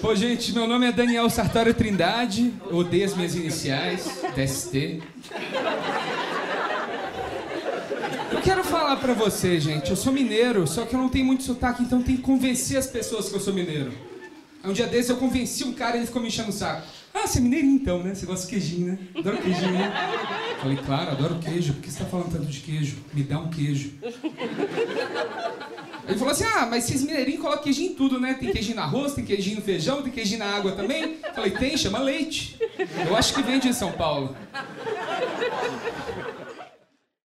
Pô, gente, meu nome é Daniel Sartório Trindade. Eu odeio as minhas iniciais, DST. Eu quero falar pra você, gente. Eu sou mineiro, só que eu não tenho muito sotaque, então tem que convencer as pessoas que eu sou mineiro. Um dia desses eu convenci um cara e ele ficou me enchendo o saco. Ah, você é mineirinho então, né? Você gosta de queijinho, né? Adoro queijinho, né? Falei, claro, adoro queijo. Por que você tá falando tanto de queijo? Me dá um queijo. Ele falou assim: Ah, mas vocês mineirinhos colocam queijinho em tudo, né? Tem queijinho no arroz, tem queijinho no feijão, tem queijinho na água também. Falei: Tem, chama leite. Eu acho que vende em São Paulo.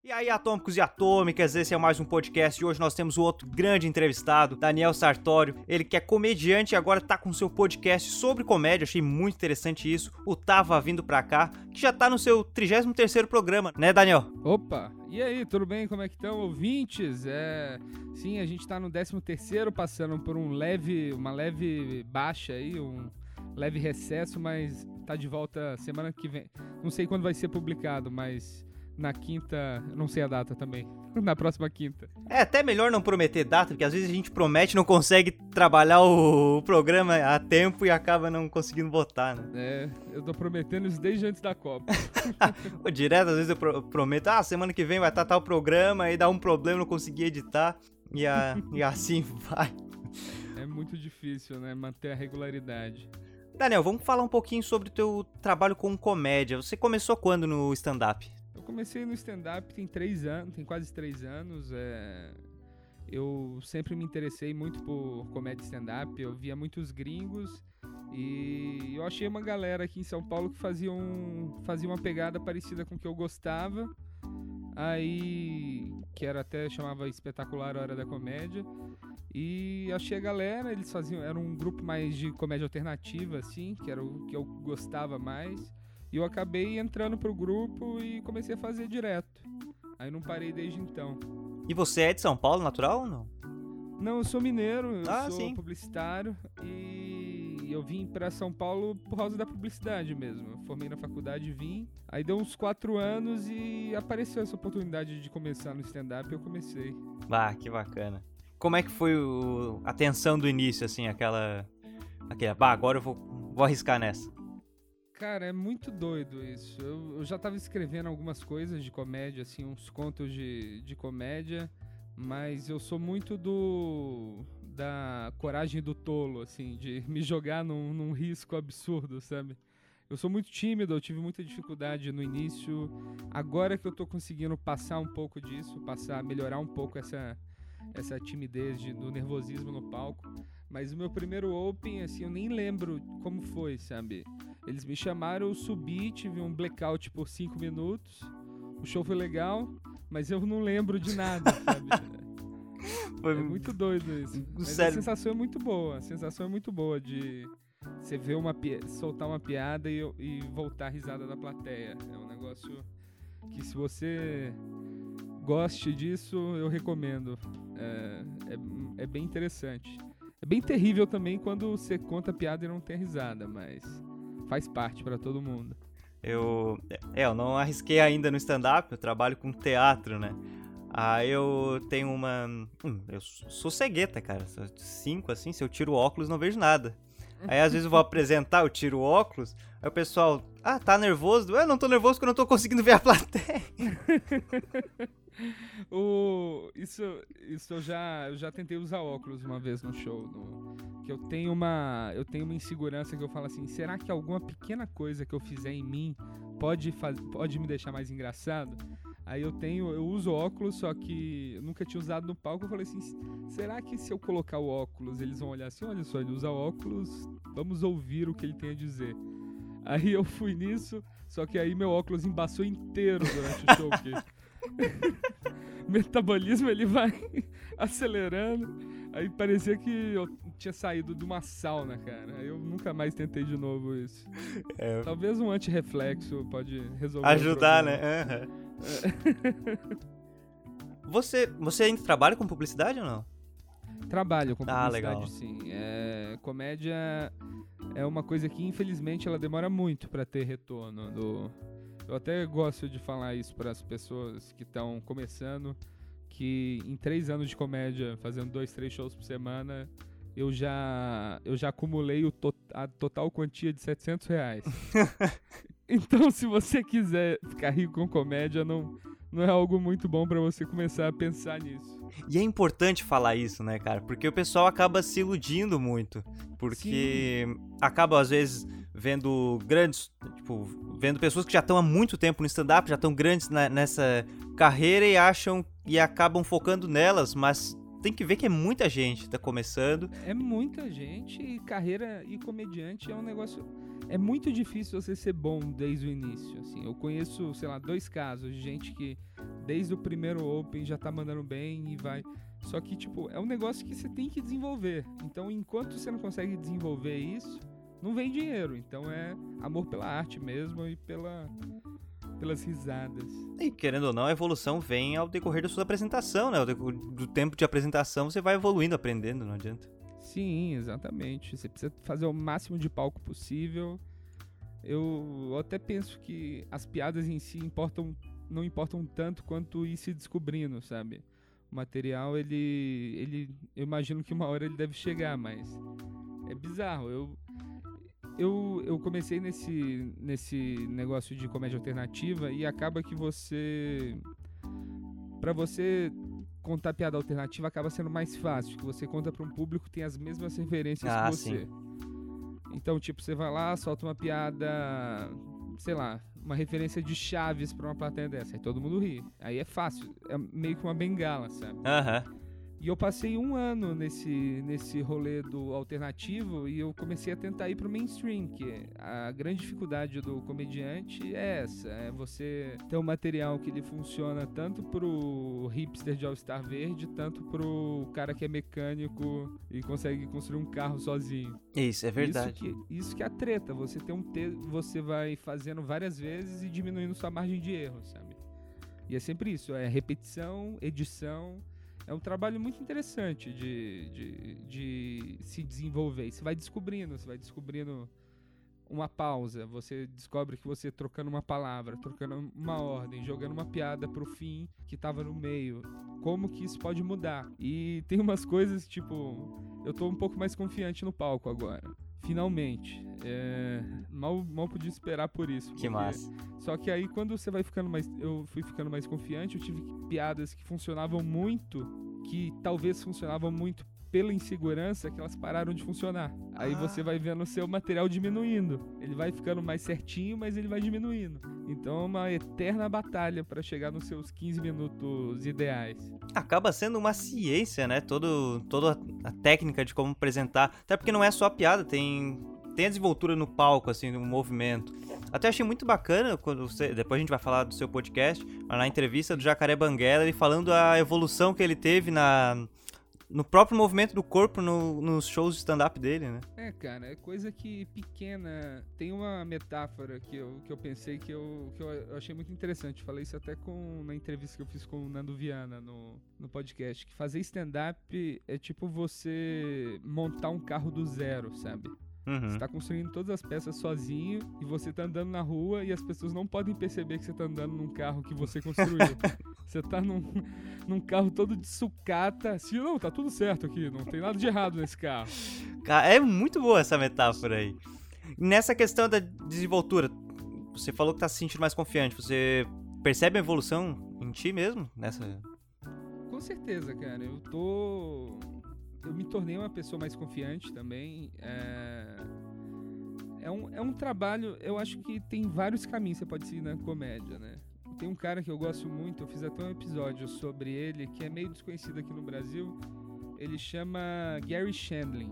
E aí, atômicos e atômicas, esse é mais um podcast e hoje nós temos o outro grande entrevistado, Daniel Sartório. Ele que é comediante e agora tá com seu podcast sobre comédia, achei muito interessante isso. O Tava Vindo Pra Cá, que já tá no seu 33º programa, né, Daniel? Opa, e aí, tudo bem? Como é que estão, ouvintes? É, sim, a gente tá no 13º, passando por um leve, uma leve baixa aí, um leve recesso, mas tá de volta semana que vem. Não sei quando vai ser publicado, mas na quinta, não sei a data também, na próxima quinta. É até melhor não prometer data, porque às vezes a gente promete não consegue trabalhar o programa a tempo e acaba não conseguindo votar, né? É, eu tô prometendo isso desde antes da Copa. Direto, às vezes eu prometo, ah, semana que vem vai estar tal programa, aí dá um problema, não consegui editar, e, a, e assim vai. É muito difícil, né, manter a regularidade. Daniel, vamos falar um pouquinho sobre o teu trabalho com comédia. Você começou quando no stand-up? Comecei no stand-up tem três anos, tem quase três anos. É... Eu sempre me interessei muito por comédia stand-up. Eu via muitos gringos e eu achei uma galera aqui em São Paulo que fazia, um, fazia uma pegada parecida com o que eu gostava. Aí, que era até chamava Espetacular Hora da Comédia. E achei a galera, eles faziam, era um grupo mais de comédia alternativa, assim, que era o que eu gostava mais. E eu acabei entrando pro grupo e comecei a fazer direto. Aí não parei desde então. E você é de São Paulo, natural ou não? Não, eu sou mineiro, eu ah, sou sim. publicitário e eu vim para São Paulo por causa da publicidade mesmo. Eu formei na faculdade e vim. Aí deu uns quatro anos e apareceu essa oportunidade de começar no stand-up e eu comecei. Ah, que bacana. Como é que foi o... a tensão do início, assim, aquela... aquela... Bah, agora eu vou, vou arriscar nessa. Cara, é muito doido isso. Eu, eu já tava escrevendo algumas coisas de comédia, assim, uns contos de, de comédia, mas eu sou muito do. da coragem do tolo, assim, de me jogar num, num risco absurdo, sabe? Eu sou muito tímido, eu tive muita dificuldade no início. Agora que eu tô conseguindo passar um pouco disso, passar, melhorar um pouco essa, essa timidez de, do nervosismo no palco. Mas o meu primeiro Open, assim, eu nem lembro como foi, sabe? Eles me chamaram, eu subi, tive um blackout por 5 minutos. O show foi legal, mas eu não lembro de nada, sabe? Foi é muito doido isso. Mas Sério? a sensação é muito boa. A sensação é muito boa de você ver uma soltar uma piada e, e voltar a risada da plateia. É um negócio que se você goste disso, eu recomendo. É, é, é bem interessante. É bem terrível também quando você conta piada e não tem risada, mas faz parte para todo mundo. Eu, é, eu não arrisquei ainda no stand-up, eu trabalho com teatro, né? Aí eu tenho uma. Hum, eu sou cegueta, cara. Cinco, assim, se eu tiro o óculos, não vejo nada. Aí às vezes eu vou apresentar, eu tiro o óculos, aí o pessoal, ah, tá nervoso? Eu não tô nervoso porque eu não tô conseguindo ver a plateia. o, isso isso eu, já, eu já tentei usar óculos uma vez no show. No, que eu tenho uma eu tenho uma insegurança que eu falo assim: será que alguma pequena coisa que eu fizer em mim pode, faz, pode me deixar mais engraçado? Aí eu tenho, eu uso óculos, só que eu nunca tinha usado no palco. Eu falei assim: será que se eu colocar o óculos, eles vão olhar assim? Olha só, ele usa óculos, vamos ouvir o que ele tem a dizer. Aí eu fui nisso, só que aí meu óculos embaçou inteiro durante o show. Porque metabolismo ele vai acelerando. Aí parecia que eu tinha saído de uma sauna, cara. Eu nunca mais tentei de novo isso. É. Talvez um antirreflexo pode resolver. Ajudar, né? Uhum. você, você ainda trabalha com publicidade ou não? Trabalho com ah, publicidade, ah, legal. sim. É, comédia é uma coisa que, infelizmente, ela demora muito para ter retorno do, eu até gosto de falar isso para as pessoas que estão começando, que em três anos de comédia, fazendo dois, três shows por semana, eu já, eu já acumulei o to a total quantia de 700 reais. então, se você quiser ficar rico com comédia, não, não é algo muito bom para você começar a pensar nisso. E é importante falar isso, né, cara? Porque o pessoal acaba se iludindo muito. Porque Sim. acaba, às vezes, vendo grandes. Tipo, vendo pessoas que já estão há muito tempo no stand-up, já estão grandes na, nessa carreira e acham. e acabam focando nelas, mas tem que ver que é muita gente tá começando. É muita gente e carreira e comediante é um negócio. É muito difícil você ser bom desde o início. Assim, eu conheço, sei lá, dois casos de gente que desde o primeiro Open já tá mandando bem e vai. Só que, tipo, é um negócio que você tem que desenvolver. Então, enquanto você não consegue desenvolver isso, não vem dinheiro. Então é amor pela arte mesmo e pela pelas risadas. E querendo ou não, a evolução vem ao decorrer da sua apresentação, né? Do tempo de apresentação você vai evoluindo, aprendendo, não adianta. Sim, exatamente. Você precisa fazer o máximo de palco possível. Eu até penso que as piadas em si importam, não importam tanto quanto ir se descobrindo, sabe? O material, ele, ele, eu imagino que uma hora ele deve chegar, mas é bizarro. Eu, eu, eu comecei nesse, nesse negócio de comédia alternativa e acaba que você. para você contar piada alternativa acaba sendo mais fácil, que você conta para um público que tem as mesmas referências ah, que você. Sim. Então, tipo, você vai lá, solta uma piada, sei lá, uma referência de Chaves para uma plateia dessa, aí todo mundo ri. Aí é fácil, é meio que uma bengala, sabe? Aham. Uh -huh. E eu passei um ano nesse, nesse rolê do alternativo e eu comecei a tentar ir pro mainstream, que a grande dificuldade do comediante é essa, é você ter um material que ele funciona tanto pro hipster de All-Star Verde, tanto pro cara que é mecânico e consegue construir um carro sozinho. Isso, é verdade. Isso que, isso que é a treta, você tem um te você vai fazendo várias vezes e diminuindo sua margem de erro, sabe? E é sempre isso, é repetição, edição é um trabalho muito interessante de, de, de se desenvolver. você vai descobrindo, você vai descobrindo uma pausa, você descobre que você trocando uma palavra, trocando uma ordem, jogando uma piada pro fim que tava no meio, como que isso pode mudar. E tem umas coisas, tipo, eu tô um pouco mais confiante no palco agora. Finalmente. É, mal, mal podia esperar por isso. Que massa. Só que aí quando você vai ficando mais. Eu fui ficando mais confiante, eu tive piadas que funcionavam muito, que talvez funcionavam muito pela insegurança que elas pararam de funcionar. Aí ah. você vai vendo o seu material diminuindo. Ele vai ficando mais certinho, mas ele vai diminuindo. Então é uma eterna batalha para chegar nos seus 15 minutos ideais. Acaba sendo uma ciência, né? Todo, toda a técnica de como apresentar. Até porque não é só a piada, tem tem a desenvoltura no palco, assim, no movimento. Até achei muito bacana quando você. Depois a gente vai falar do seu podcast, mas na entrevista do Jacaré Banguela, ele falando a evolução que ele teve na, no próprio movimento do corpo no, nos shows de stand-up dele, né? É, cara, é coisa que pequena. Tem uma metáfora que eu, que eu pensei que, eu, que eu achei muito interessante. Falei isso até com na entrevista que eu fiz com o Nando Viana no, no podcast. Que fazer stand-up é tipo você montar um carro do zero, sabe? Uhum. Você tá construindo todas as peças sozinho e você tá andando na rua e as pessoas não podem perceber que você tá andando num carro que você construiu. você tá num, num carro todo de sucata. Assim, não, tá tudo certo aqui, não tem nada de errado nesse carro. É muito boa essa metáfora aí. Nessa questão da desenvoltura, você falou que tá se sentindo mais confiante. Você percebe a evolução em ti mesmo nessa? Com certeza, cara. Eu tô eu me tornei uma pessoa mais confiante também. É, é, um, é um trabalho, eu acho que tem vários caminhos que você pode seguir na comédia, né? Tem um cara que eu gosto muito, eu fiz até um episódio sobre ele, que é meio desconhecido aqui no Brasil. Ele chama Gary Shandling.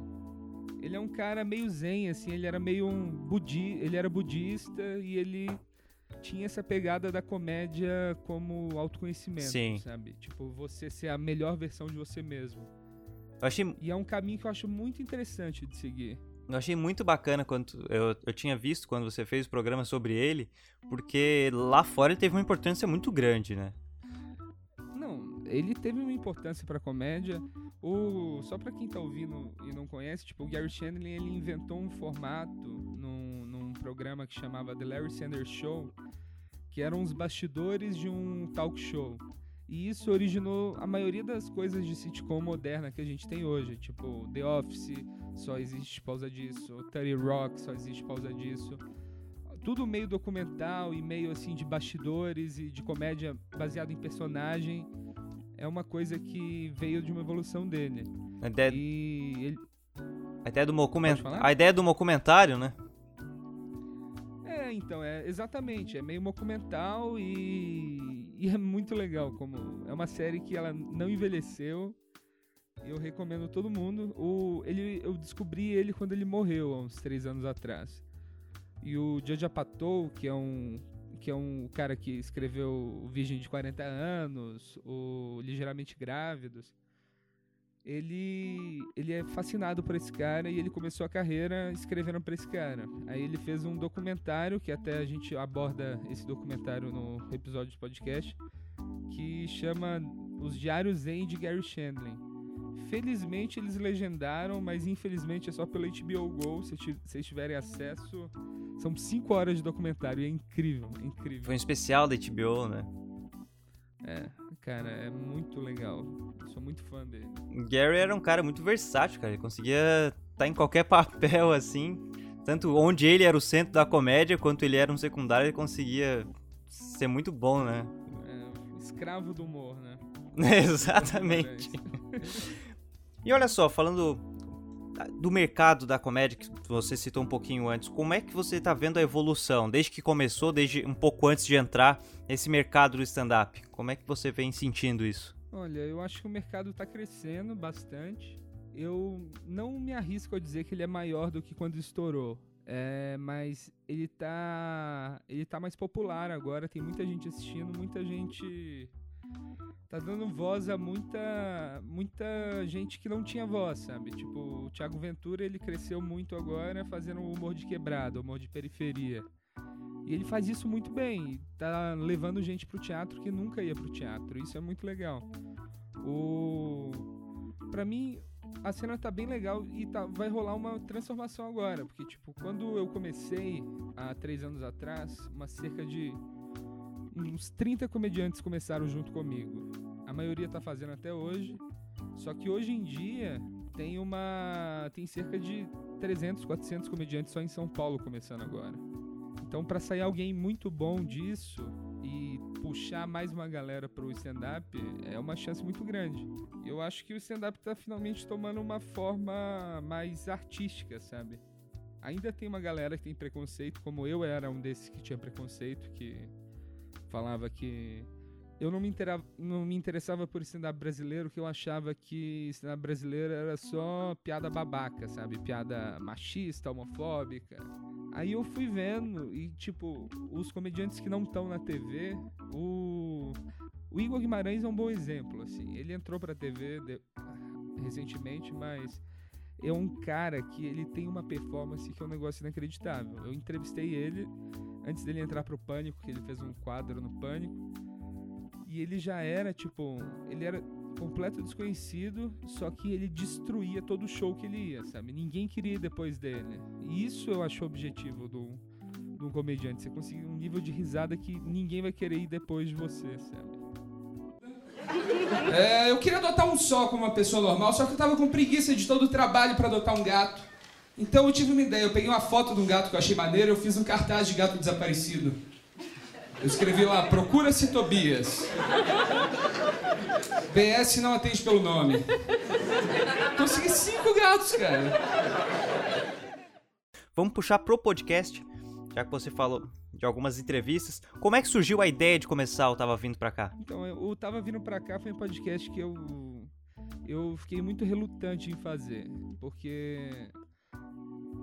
Ele é um cara meio zen, assim, ele era meio um budi ele era budista e ele tinha essa pegada da comédia como autoconhecimento, Sim. sabe? Tipo, você ser a melhor versão de você mesmo. Eu achei... E é um caminho que eu acho muito interessante de seguir. Eu achei muito bacana quando eu, eu tinha visto quando você fez o programa sobre ele, porque lá fora ele teve uma importância muito grande, né? Não, ele teve uma importância para comédia. O só para quem tá ouvindo e não conhece, tipo, o Gary Shandling ele inventou um formato num, num programa que chamava The Larry Sanders Show, que eram os bastidores de um talk show. E isso originou a maioria das coisas de sitcom moderna que a gente tem hoje. Tipo, The Office só existe por causa disso. 30 Rock só existe por causa disso. Tudo meio documental e meio assim de bastidores e de comédia baseado em personagem. É uma coisa que veio de uma evolução dele. A ideia, E ele, a ideia do documentário. falar? A ideia do documentário, né? É, então, é exatamente, é meio documental e, e é muito legal como é uma série que ela não envelheceu. Eu recomendo todo mundo. O, ele, eu descobri ele quando ele morreu há uns três anos atrás. E o Jojo Patou, que é um que é um cara que escreveu Virgem de 40 anos, o Ligeiramente Grávidos. Ele, ele é fascinado por esse cara e ele começou a carreira escrevendo para esse cara. Aí ele fez um documentário, que até a gente aborda esse documentário no episódio de podcast, que chama Os Diários Zen de Gary Shandling. Felizmente eles legendaram, mas infelizmente é só pelo HBO Go. Se vocês tiverem acesso, são 5 horas de documentário. E é incrível, é incrível. Foi um especial da HBO, né? É, cara, é muito legal. Sou muito fã dele. Gary era um cara muito versátil, cara. Ele conseguia estar em qualquer papel, assim. Tanto onde ele era o centro da comédia, quanto ele era um secundário, ele conseguia ser muito bom, né? É, escravo do humor, né? Exatamente. E olha só, falando do mercado da comédia que você citou um pouquinho antes, como é que você tá vendo a evolução desde que começou, desde um pouco antes de entrar nesse mercado do stand-up? Como é que você vem sentindo isso? Olha, eu acho que o mercado está crescendo bastante. Eu não me arrisco a dizer que ele é maior do que quando estourou. É, mas ele tá, ele tá mais popular agora, tem muita gente assistindo, muita gente tá dando voz a muita muita gente que não tinha voz, sabe? Tipo, o Thiago Ventura, ele cresceu muito agora fazendo humor de quebrada, humor de periferia. E ele faz isso muito bem, tá levando gente pro teatro que nunca ia pro teatro. Isso é muito legal. O para mim a cena tá bem legal e tá, vai rolar uma transformação agora, porque tipo, quando eu comecei há três anos atrás, uma cerca de uns 30 comediantes começaram junto comigo. A maioria tá fazendo até hoje. Só que hoje em dia tem uma tem cerca de 300, 400 comediantes só em São Paulo começando agora. Então para sair alguém muito bom disso e puxar mais uma galera pro stand-up é uma chance muito grande. Eu acho que o stand-up tá finalmente tomando uma forma mais artística, sabe? Ainda tem uma galera que tem preconceito, como eu era um desses que tinha preconceito, que falava que eu não me, intera- não me interessava por stand-up brasileiro, que eu achava que stand-up brasileiro era só piada babaca, sabe? Piada machista, homofóbica. Aí eu fui vendo e, tipo, os comediantes que não estão na TV, o... o Igor Guimarães é um bom exemplo, assim. Ele entrou pra TV de- recentemente, mas é um cara que ele tem uma performance que é um negócio inacreditável. Eu entrevistei ele antes dele entrar pro Pânico, que ele fez um quadro no Pânico. E ele já era, tipo, ele era completo desconhecido, só que ele destruía todo o show que ele ia, sabe? Ninguém queria ir depois dele. E isso eu acho o objetivo do, de um comediante. Você conseguir um nível de risada que ninguém vai querer ir depois de você, sabe? É, eu queria adotar um só como uma pessoa normal, só que eu tava com preguiça de todo o trabalho pra adotar um gato. Então eu tive uma ideia, eu peguei uma foto de um gato que eu achei maneiro, eu fiz um cartaz de gato desaparecido. Eu escrevi lá, procura-se Tobias. BS não atende pelo nome. Consegui cinco gatos, cara. Vamos puxar pro podcast, já que você falou de algumas entrevistas. Como é que surgiu a ideia de começar o Tava Vindo Pra Cá? Então, o Tava Vindo Pra Cá foi um podcast que eu, eu fiquei muito relutante em fazer, porque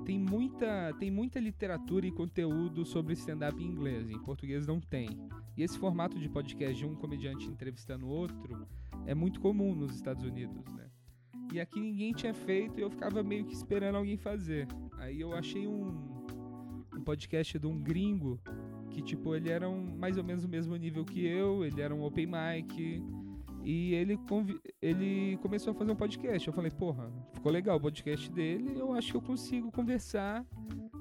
tem muita, tem muita literatura e conteúdo sobre stand-up em inglês, em português não tem. E esse formato de podcast de um comediante entrevistando outro é muito comum nos Estados Unidos, né? E aqui ninguém tinha feito e eu ficava meio que esperando alguém fazer. Aí eu achei um, um podcast de um gringo que, tipo, ele era um, mais ou menos o mesmo nível que eu, ele era um open mic, e ele, ele começou a fazer um podcast. Eu falei, porra, ficou legal o podcast dele, eu acho que eu consigo conversar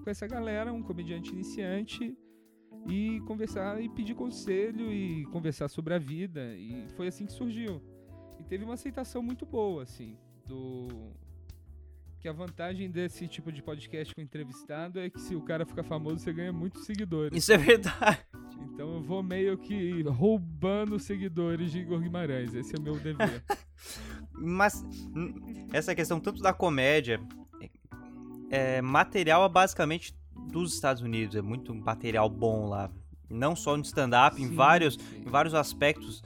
com essa galera, um comediante iniciante, e conversar e pedir conselho e conversar sobre a vida. E foi assim que surgiu. E teve uma aceitação muito boa, assim, do. Que a vantagem desse tipo de podcast com entrevistado é que se o cara ficar famoso, você ganha muitos seguidores. Isso é verdade. Então eu vou meio que roubando seguidores de Igor Guimarães. Esse é o meu dever. Mas hum, essa questão tanto da comédia, é, material é basicamente dos Estados Unidos, é muito material bom lá. Não só no stand-up, em vários, em vários aspectos,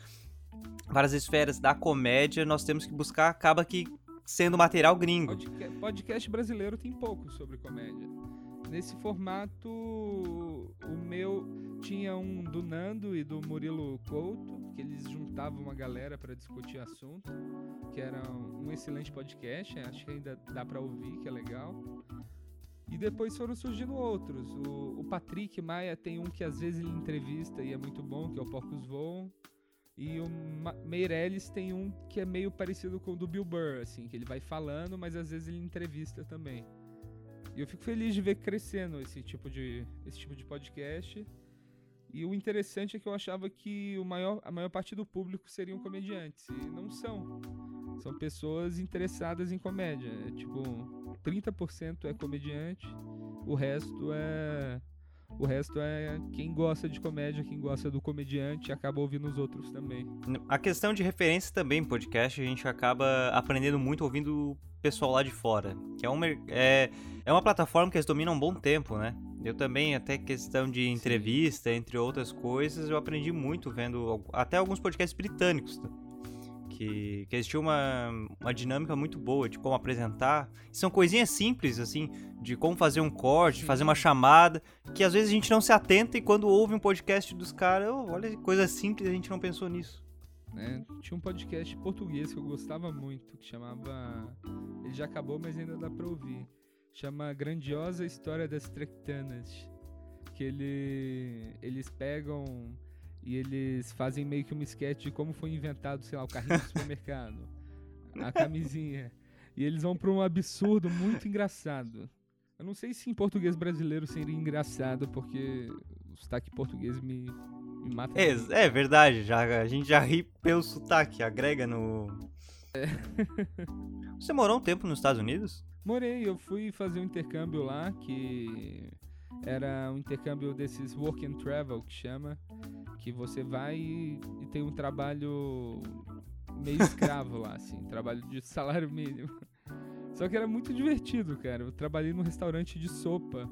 várias esferas da comédia, nós temos que buscar, acaba que sendo material gringo. Podca- Podcast brasileiro tem pouco sobre comédia. Nesse formato, o meu tinha um do Nando e do Murilo Couto, que eles juntavam uma galera para discutir assunto, que era um excelente podcast, acho que ainda dá para ouvir, que é legal. E depois foram surgindo outros. O, o Patrick Maia tem um que às vezes ele entrevista e é muito bom, que é o Porcos Voam. E o Meirelles tem um que é meio parecido com o do Bill Burr, assim, que ele vai falando, mas às vezes ele entrevista também. E eu fico feliz de ver crescendo esse tipo de, esse tipo de podcast. E o interessante é que eu achava que o maior, a maior parte do público seriam comediantes. E não são. São pessoas interessadas em comédia. É tipo, 30% é comediante, o resto é. O resto é quem gosta de comédia, quem gosta do comediante acaba ouvindo os outros também. A questão de referência também em podcast, a gente acaba aprendendo muito ouvindo o pessoal lá de fora. Que é, um, mer- é, é uma plataforma que eles dominam há um bom tempo, né? Eu também, até questão de entrevista, entre outras coisas, eu aprendi muito vendo até alguns podcasts britânicos. Que, que tinham uma, uma dinâmica muito boa de como apresentar. São coisinhas simples, assim, de como fazer um corte, fazer uma chamada, que às vezes a gente não se atenta e quando ouve um podcast dos caras, "Oh, olha, coisa simples, a gente não pensou nisso. né? Tinha um podcast português que eu gostava muito, que chamava. Ele já acabou, mas ainda dá pra ouvir. Chama Grandiosa História das Trectanas. Que ele, eles pegam e eles fazem meio que um sketch de como foi inventado, sei lá, o carrinho do supermercado, a camisinha. E eles vão pra um absurdo muito engraçado. Eu não sei se em português brasileiro seria engraçado, porque o sotaque português me, me mata. É, é verdade, já, a gente já ri pelo sotaque, agrega no. Você morou um tempo nos Estados Unidos? Morei, eu fui fazer um intercâmbio lá, que era um intercâmbio desses work and travel, que chama, que você vai e, e tem um trabalho meio escravo lá, assim, trabalho de salário mínimo. Só que era muito divertido, cara. Eu trabalhei num restaurante de sopa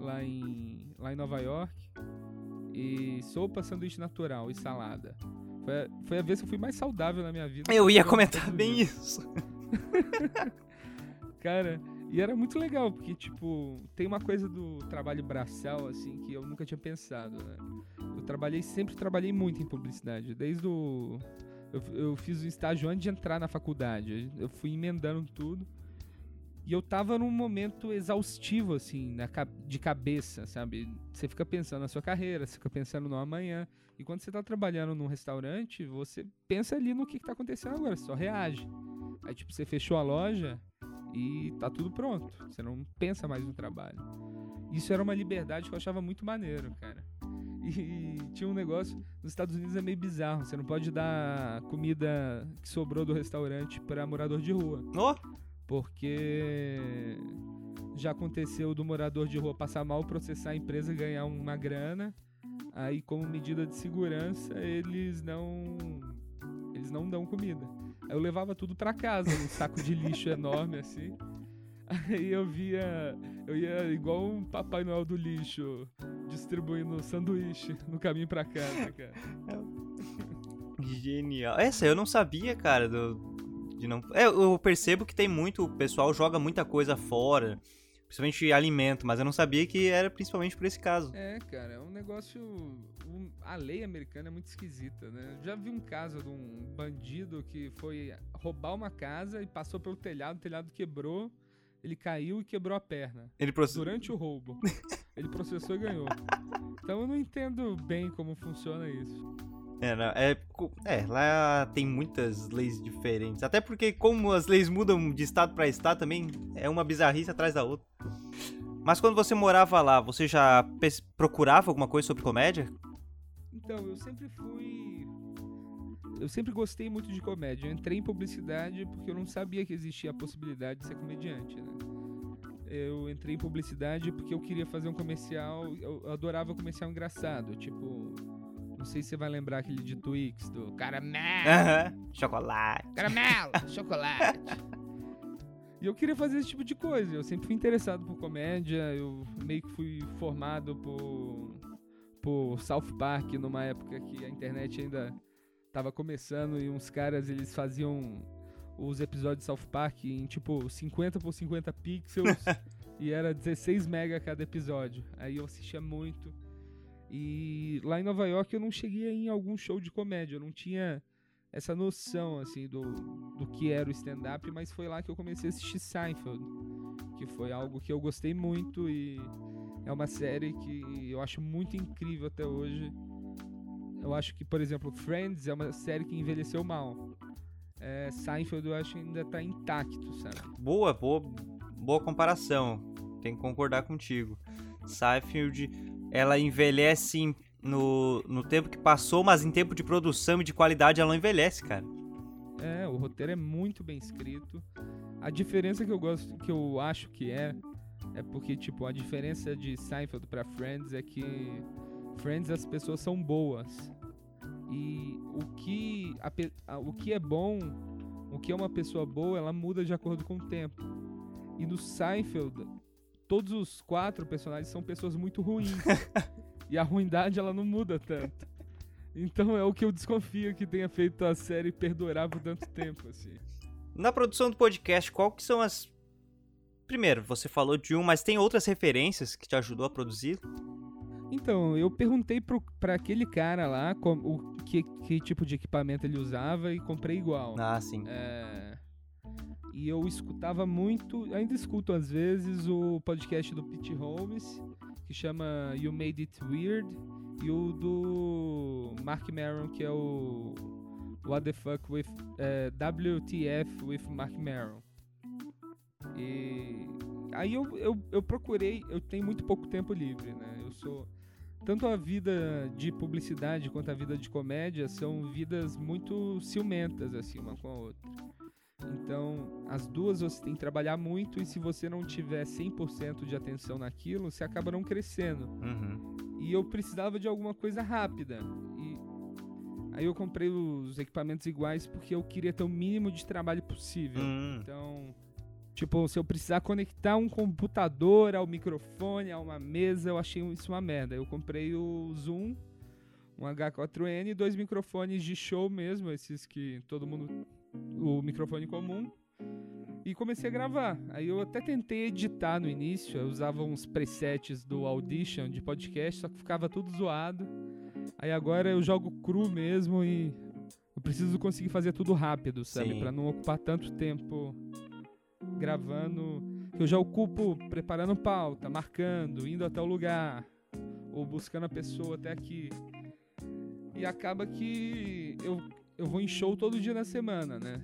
lá em, lá em Nova York. E sopa, sanduíche natural e salada. Foi a, foi a vez que eu fui mais saudável na minha vida. Eu ia comentar bem isso. Cara, e era muito legal, porque, tipo, tem uma coisa do trabalho braçal, assim, que eu nunca tinha pensado, né? Eu trabalhei, sempre trabalhei muito em publicidade, desde o... Eu, eu fiz o estágio antes de entrar na faculdade, eu fui emendando tudo. E eu tava num momento exaustivo, assim, na, de cabeça, sabe? Você fica pensando na sua carreira, você fica pensando no amanhã. E quando você tá trabalhando num restaurante, você pensa ali no que, que tá acontecendo agora, você só reage. Aí, tipo, você fechou a loja e tá tudo pronto. Você não pensa mais no trabalho. Isso era uma liberdade que eu achava muito maneiro, cara. E tinha um negócio, nos Estados Unidos é meio bizarro, você não pode dar comida que sobrou do restaurante pra morador de rua, Ó, porque já aconteceu do morador de rua passar mal, processar a empresa e ganhar uma grana. Aí, como medida de segurança, eles não eles não dão comida. Eu levava tudo pra casa, um saco de lixo enorme assim. Aí eu via, eu ia igual um Papai Noel do lixo, distribuindo sanduíche no caminho pra casa, cara. genial. Essa eu não sabia, cara, do. De não... É, eu percebo que tem muito. O pessoal joga muita coisa fora. Principalmente alimento, mas eu não sabia que era principalmente por esse caso. É, cara, é um negócio. um- a lei americana é muito esquisita, né? Já vi um caso de um bandido que foi roubar uma casa e passou pelo telhado, o telhado quebrou, ele caiu e quebrou a perna. Ele processou. Durante o roubo. Ele processou e ganhou. Então eu não entendo bem como funciona isso. É, não, é, é, lá tem muitas leis diferentes. Até porque, como as leis mudam de estado pra estado, também é uma bizarrice atrás da outra. Mas quando você morava lá, você já procurava alguma coisa sobre comédia? Então, eu sempre fui. Eu sempre gostei muito de comédia. Eu entrei em publicidade porque eu não sabia que existia a possibilidade de ser comediante, né? Eu entrei em publicidade porque eu queria fazer um comercial. Eu adorava comercial engraçado. Tipo, sei se você vai lembrar aquele de Twix, do caramelo. Uhum. Chocolate. Caramelo, chocolate. E eu queria fazer esse tipo de coisa. Eu sempre fui interessado por comédia. Eu meio que fui formado por, por South Park numa época que a internet ainda tava começando e uns caras eles faziam os episódios de South Park em tipo 50 por 50 pixels e era 16 mega cada episódio. Aí eu assistia muito. E lá em Nova York eu não cheguei em algum show de comédia, eu não tinha essa noção assim do, do que era o stand-up, mas foi lá que eu comecei a assistir Seinfeld, que foi algo que eu gostei muito e é uma série que eu acho muito incrível até hoje. Eu acho que, por exemplo, Friends é uma série que envelheceu mal. É, Seinfeld eu acho ainda tá intacto, sabe? Boa, boa, boa comparação. Tenho que concordar contigo. Seinfeld, ela envelhece no, no tempo que passou, mas em tempo de produção e de qualidade ela não envelhece, cara. É, o roteiro é muito bem escrito. A diferença que eu gosto, que eu acho que é, é porque, tipo, a diferença de Seinfeld para Friends é que Friends as pessoas são boas. E o que, a, o que é bom, o que é uma pessoa boa, ela muda de acordo com o tempo. E no Seinfeld, todos os quatro personagens são pessoas muito ruins. E a ruindade ela não muda tanto. Então é o que eu desconfio que tenha feito a série perdurar por tanto tempo, assim. Na produção do podcast, qual que são as. Primeiro, você falou de um, mas tem outras referências que te ajudou a produzir? Então, eu perguntei para aquele cara lá com, o, que, que tipo de equipamento ele usava e comprei igual. Ah, sim. É, e eu escutava muito, ainda escuto às vezes, o podcast do Pete Holmes que chama You Made It Weird, e o do Mark Maron, que é o What the Fuck with é, WTF with Mark Maron. E aí eu, eu, eu procurei, eu tenho muito pouco tempo livre, né? Eu sou tanto a vida de publicidade quanto a vida de comédia são vidas muito ciumentas assim uma com a outra. Então, as duas você tem que trabalhar muito e se você não tiver 100% de atenção naquilo, você acaba não crescendo. Uhum. E eu precisava de alguma coisa rápida. E aí eu comprei os equipamentos iguais porque eu queria ter o mínimo de trabalho possível. Uhum. Então, tipo, se eu precisar conectar um computador ao microfone, a uma mesa, eu achei isso uma merda. Eu comprei o Zoom, um H4n e dois microfones de show mesmo, esses que todo mundo o microfone comum e comecei a gravar. Aí eu até tentei editar no início, eu usava uns presets do Audition de podcast, só que ficava tudo zoado. Aí agora eu jogo cru mesmo e eu preciso conseguir fazer tudo rápido, sabe? Para não ocupar tanto tempo gravando. Eu já ocupo preparando pauta, marcando, indo até o lugar, ou buscando a pessoa até aqui. E acaba que eu eu vou em show todo dia na semana, né?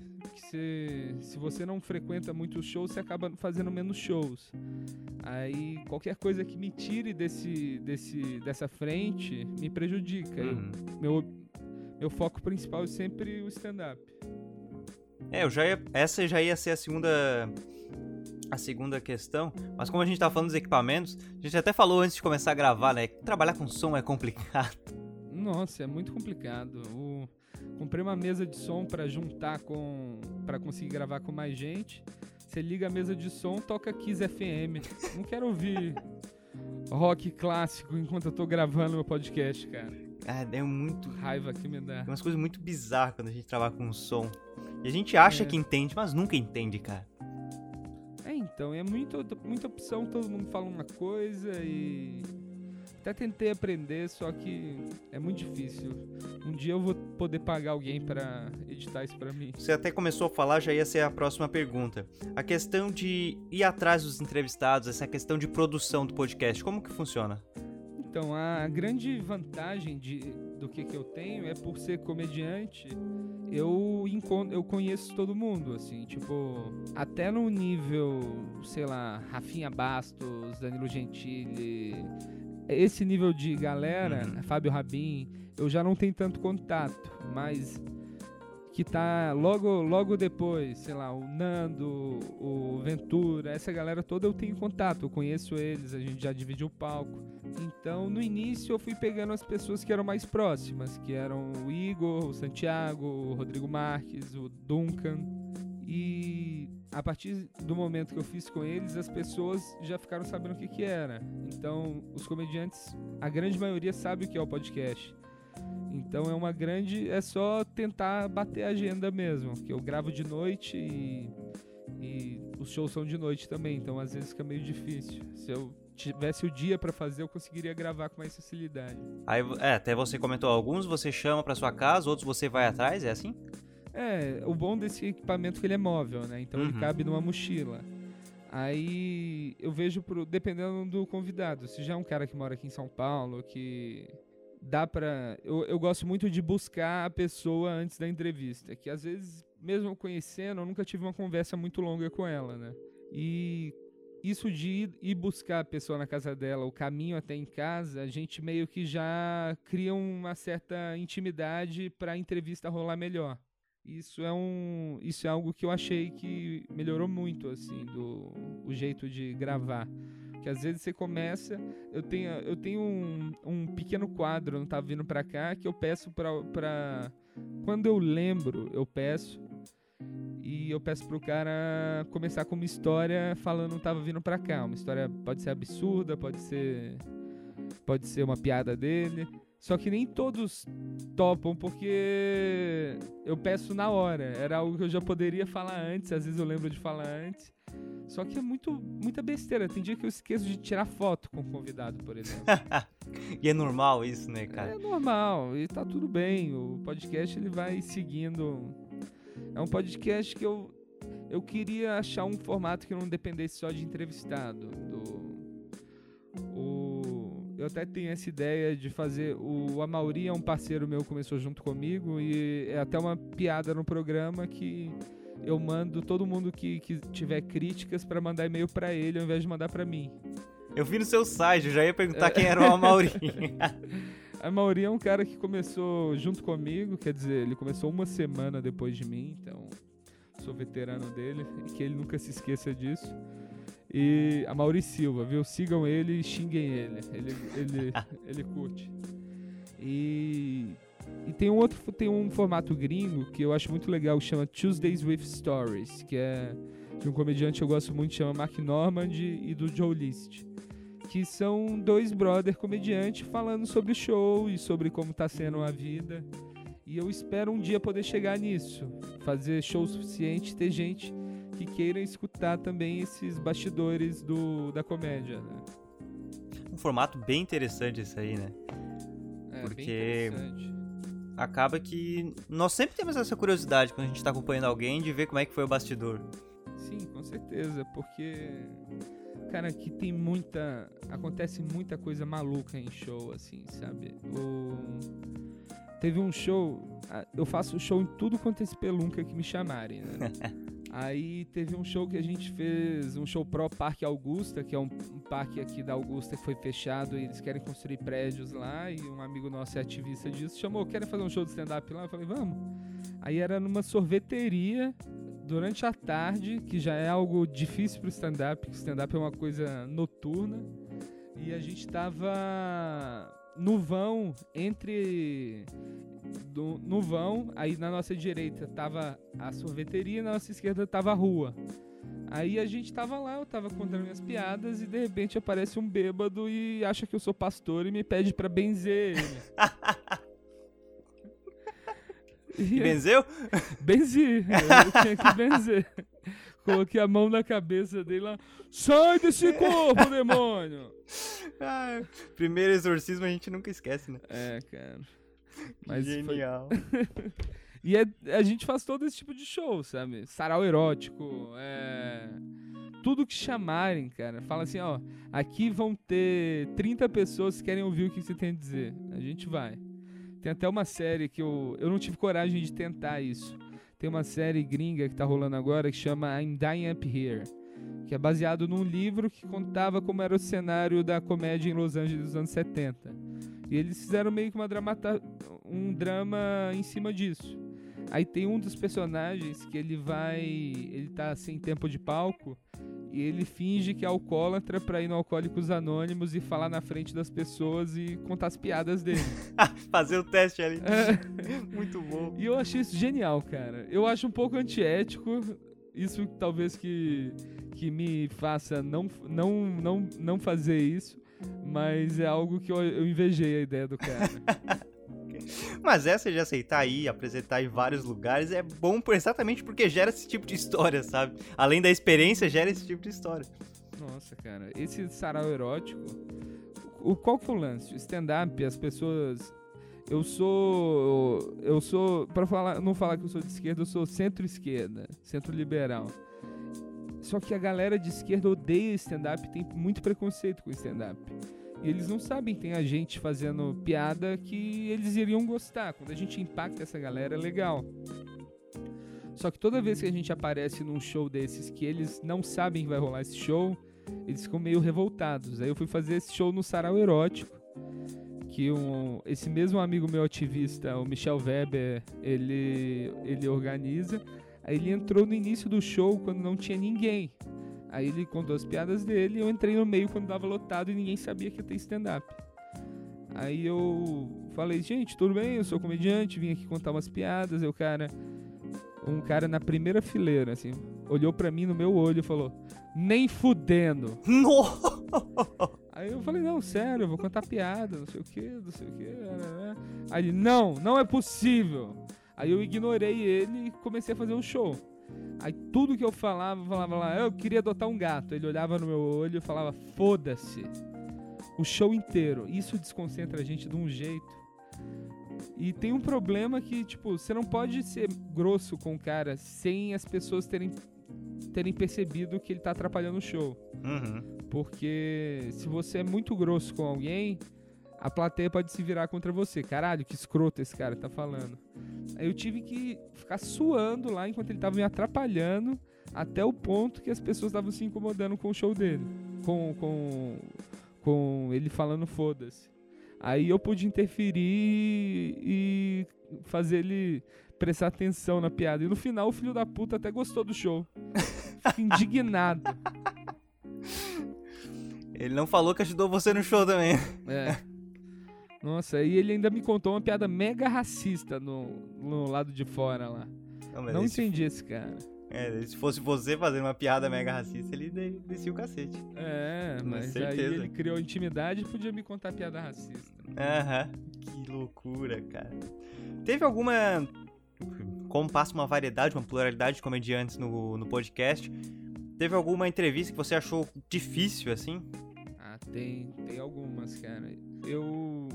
Se, se você não frequenta muitos shows, você acaba fazendo menos shows. Aí qualquer coisa que me tire desse, desse, dessa frente me prejudica. Uhum. Eu, meu, meu foco principal é sempre o stand-up. É, eu já ia, essa já ia ser a segunda a segunda questão, mas como a gente tá falando dos equipamentos, a gente até falou antes de começar a gravar, né? Trabalhar com som é complicado. Nossa, é muito complicado. O Comprei uma mesa de som para juntar com. para conseguir gravar com mais gente. Você liga a mesa de som, toca Kiss FM. Não quero ouvir rock clássico enquanto eu tô gravando meu podcast, cara. Ah, é muito. Raiva que me dá. Tem umas coisas muito bizarras quando a gente trabalha com som. E a gente acha é. que entende, mas nunca entende, cara. É, então, é muito, muita opção, todo mundo fala uma coisa e até tentei aprender, só que é muito difícil. Um dia eu vou poder pagar alguém para editar isso para mim. Você até começou a falar, já ia ser a próxima pergunta. A questão de ir atrás dos entrevistados, essa questão de produção do podcast, como que funciona? Então, a grande vantagem de, do que, que eu tenho é por ser comediante, eu, eu conheço todo mundo, assim, tipo, até no nível, sei lá, Rafinha Bastos, Danilo Gentili, esse nível de galera, uhum. Fábio Rabin, eu já não tenho tanto contato, mas que tá logo logo depois, sei lá, o Nando, o Ventura, essa galera toda eu tenho contato, eu conheço eles, a gente já dividiu o palco. Então, no início eu fui pegando as pessoas que eram mais próximas, que eram o Igor, o Santiago, o Rodrigo Marques, o Duncan. E a partir do momento que eu fiz com eles, as pessoas já ficaram sabendo o que, que era. Então, os comediantes, a grande maioria sabe o que é o podcast. Então é uma grande. É só tentar bater a agenda mesmo. Que eu gravo de noite e, e os shows são de noite também. Então às vezes fica meio difícil. Se eu tivesse o dia para fazer, eu conseguiria gravar com mais facilidade. Aí, é, até você comentou alguns, você chama para sua casa, outros você vai atrás, é assim? É, o bom desse equipamento é que ele é móvel, né? Então uhum. ele cabe numa mochila. Aí eu vejo, pro, dependendo do convidado, se já é um cara que mora aqui em São Paulo, que dá pra. Eu, eu gosto muito de buscar a pessoa antes da entrevista, que às vezes, mesmo conhecendo, eu nunca tive uma conversa muito longa com ela, né? E isso de ir, ir buscar a pessoa na casa dela, o caminho até em casa, a gente meio que já cria uma certa intimidade para a entrevista rolar melhor. Isso é um, isso é algo que eu achei que melhorou muito assim do o jeito de gravar. Que às vezes você começa, eu tenho, eu tenho um, um pequeno quadro, não tava vindo para cá, que eu peço para quando eu lembro, eu peço e eu peço pro cara começar com uma história falando tava vindo para cá. Uma história pode ser absurda, pode ser pode ser uma piada dele. Só que nem todos topam porque eu peço na hora. Era algo que eu já poderia falar antes, às vezes eu lembro de falar antes. Só que é muito, muita besteira. Tem dia que eu esqueço de tirar foto com o convidado, por exemplo. e é normal isso, né, cara? É normal, e tá tudo bem. O podcast ele vai seguindo. É um podcast que eu, eu queria achar um formato que não dependesse só de entrevistado. Do, eu até tenho essa ideia de fazer. O Amauri é um parceiro meu, começou junto comigo, e é até uma piada no programa que eu mando todo mundo que, que tiver críticas para mandar e-mail para ele ao invés de mandar para mim. Eu vi no seu site, eu já ia perguntar quem era o Amaury. a Mauri é um cara que começou junto comigo, quer dizer, ele começou uma semana depois de mim, então sou veterano dele, e que ele nunca se esqueça disso. E a Mauri Silva, viu? Sigam ele e xinguem ele. Ele, ele, ele curte. E e tem um outro, tem um formato gringo que eu acho muito legal que chama Tuesdays with Stories, que é de um comediante que eu gosto muito, chama Mark Normand e do Joe List. Que são dois brother comediantes falando sobre show e sobre como tá sendo a vida. E eu espero um dia poder chegar nisso, fazer show suficiente, ter gente que queira escutar também esses bastidores do, da comédia. Né? Um formato bem interessante isso aí, né? É, Porque acaba que nós sempre temos essa curiosidade quando a gente está acompanhando alguém de ver como é que foi o bastidor. Sim, com certeza, porque cara, aqui tem muita acontece muita coisa maluca em show assim, sabe? O teve um show, eu faço show em tudo quanto é espelunca que me chamarem, né? Aí teve um show que a gente fez, um show pro Parque Augusta, que é um, um, parque aqui da Augusta que foi fechado e eles querem construir prédios lá. E um amigo nosso é ativista disso, chamou, querem fazer um show de stand-up lá? Eu falei, vamos. Aí era numa sorveteria durante a tarde, que já é algo difícil pro stand-up, porque stand-up é uma coisa noturna. E a gente tava no vão entre do, no vão, aí na nossa direita tava a sorveteria, na nossa esquerda tava a rua. Aí a gente tava lá, eu tava contando minhas piadas e de repente aparece um bêbado e acha que eu sou pastor e me pede pra benzer ele. e benzeu? Benzi, eu tinha que benzer. Coloquei a mão na cabeça dele lá. Sai desse corpo, demônio! Ah, primeiro exorcismo a gente nunca esquece, né? É, cara. Mas Genial. Foi... e é, a gente faz todo esse tipo de show, sabe? Sarau erótico, é... tudo que chamarem, cara. Fala assim, ó, aqui vão ter 30 pessoas que querem ouvir o que você tem a dizer. A gente vai. Tem até uma série que eu, eu não tive coragem de tentar isso. Tem uma série gringa que tá rolando agora que chama I'm Dying Up Here, que é baseado num livro que contava como era o cenário da comédia em Los Angeles dos anos 70. E eles fizeram meio que uma dramata um drama em cima disso. Aí tem um dos personagens que ele vai. Ele tá sem tempo de palco e ele finge que é alcoólatra pra ir no Alcoólicos Anônimos e falar na frente das pessoas e contar as piadas dele. Fazer o teste ali. É. Muito bom. E eu achei isso genial, cara. Eu acho um pouco antiético. Isso talvez que, que me faça não, não, não, não fazer isso. Mas é algo que eu, eu invejei a ideia do cara. Mas essa de aceitar ir, apresentar em vários lugares é bom exatamente porque gera esse tipo de história, sabe? Além da experiência, gera esse tipo de história. Nossa, cara, esse sarau erótico. O, qual que é o lance? Stand-up, as pessoas. Eu sou. Eu sou. Pra falar, não falar que eu sou de esquerda, eu sou centro-esquerda, centro-liberal. Só que a galera de esquerda odeia stand-up tem muito preconceito com stand-up. E eles não sabem tem a gente fazendo piada que eles iriam gostar. Quando a gente impacta essa galera, é legal. Só que toda vez que a gente aparece num show desses que eles não sabem que vai rolar esse show, eles ficam meio revoltados. Aí eu fui fazer esse show no Sarau Erótico, que um, esse mesmo amigo meu ativista, o Michel Weber, ele, ele organiza. Aí ele entrou no início do show quando não tinha ninguém. Aí ele contou as piadas dele, eu entrei no meio quando tava lotado e ninguém sabia que ia ter stand-up. Aí eu falei, gente, tudo bem, eu sou comediante, vim aqui contar umas piadas. Aí o cara, um cara na primeira fileira, assim, olhou pra mim no meu olho e falou, nem fudendo. Aí eu falei, não, sério, eu vou contar piada, não sei o que, não sei o que. Aí ele, não, não é possível. Aí eu ignorei ele e comecei a fazer um show. Aí tudo que eu falava, falava lá, eu queria adotar um gato. Ele olhava no meu olho e falava, foda-se. O show inteiro. Isso desconcentra a gente de um jeito. E tem um problema que, tipo, você não pode ser grosso com o cara sem as pessoas terem, terem percebido que ele tá atrapalhando o show. Uhum. Porque se você é muito grosso com alguém, a plateia pode se virar contra você. Caralho, que escroto esse cara tá falando. Aí eu tive que ficar suando lá enquanto ele tava me atrapalhando, até o ponto que as pessoas estavam se incomodando com o show dele. Com, com, com ele falando foda-se. Aí eu pude interferir e fazer ele prestar atenção na piada. E no final o filho da puta até gostou do show. Fico indignado. Ele não falou que ajudou você no show também. É. Nossa, e ele ainda me contou uma piada mega racista no, no lado de fora lá. Não, não entendi esse cara. É, se fosse você fazendo uma piada mega racista, ele descia o cacete. É, mas aí ele criou intimidade e podia me contar piada racista. Aham, que loucura, cara. Teve alguma. Como passa uma variedade, uma pluralidade de comediantes no, no podcast, teve alguma entrevista que você achou difícil, assim? Ah, tem, tem algumas, cara. Eu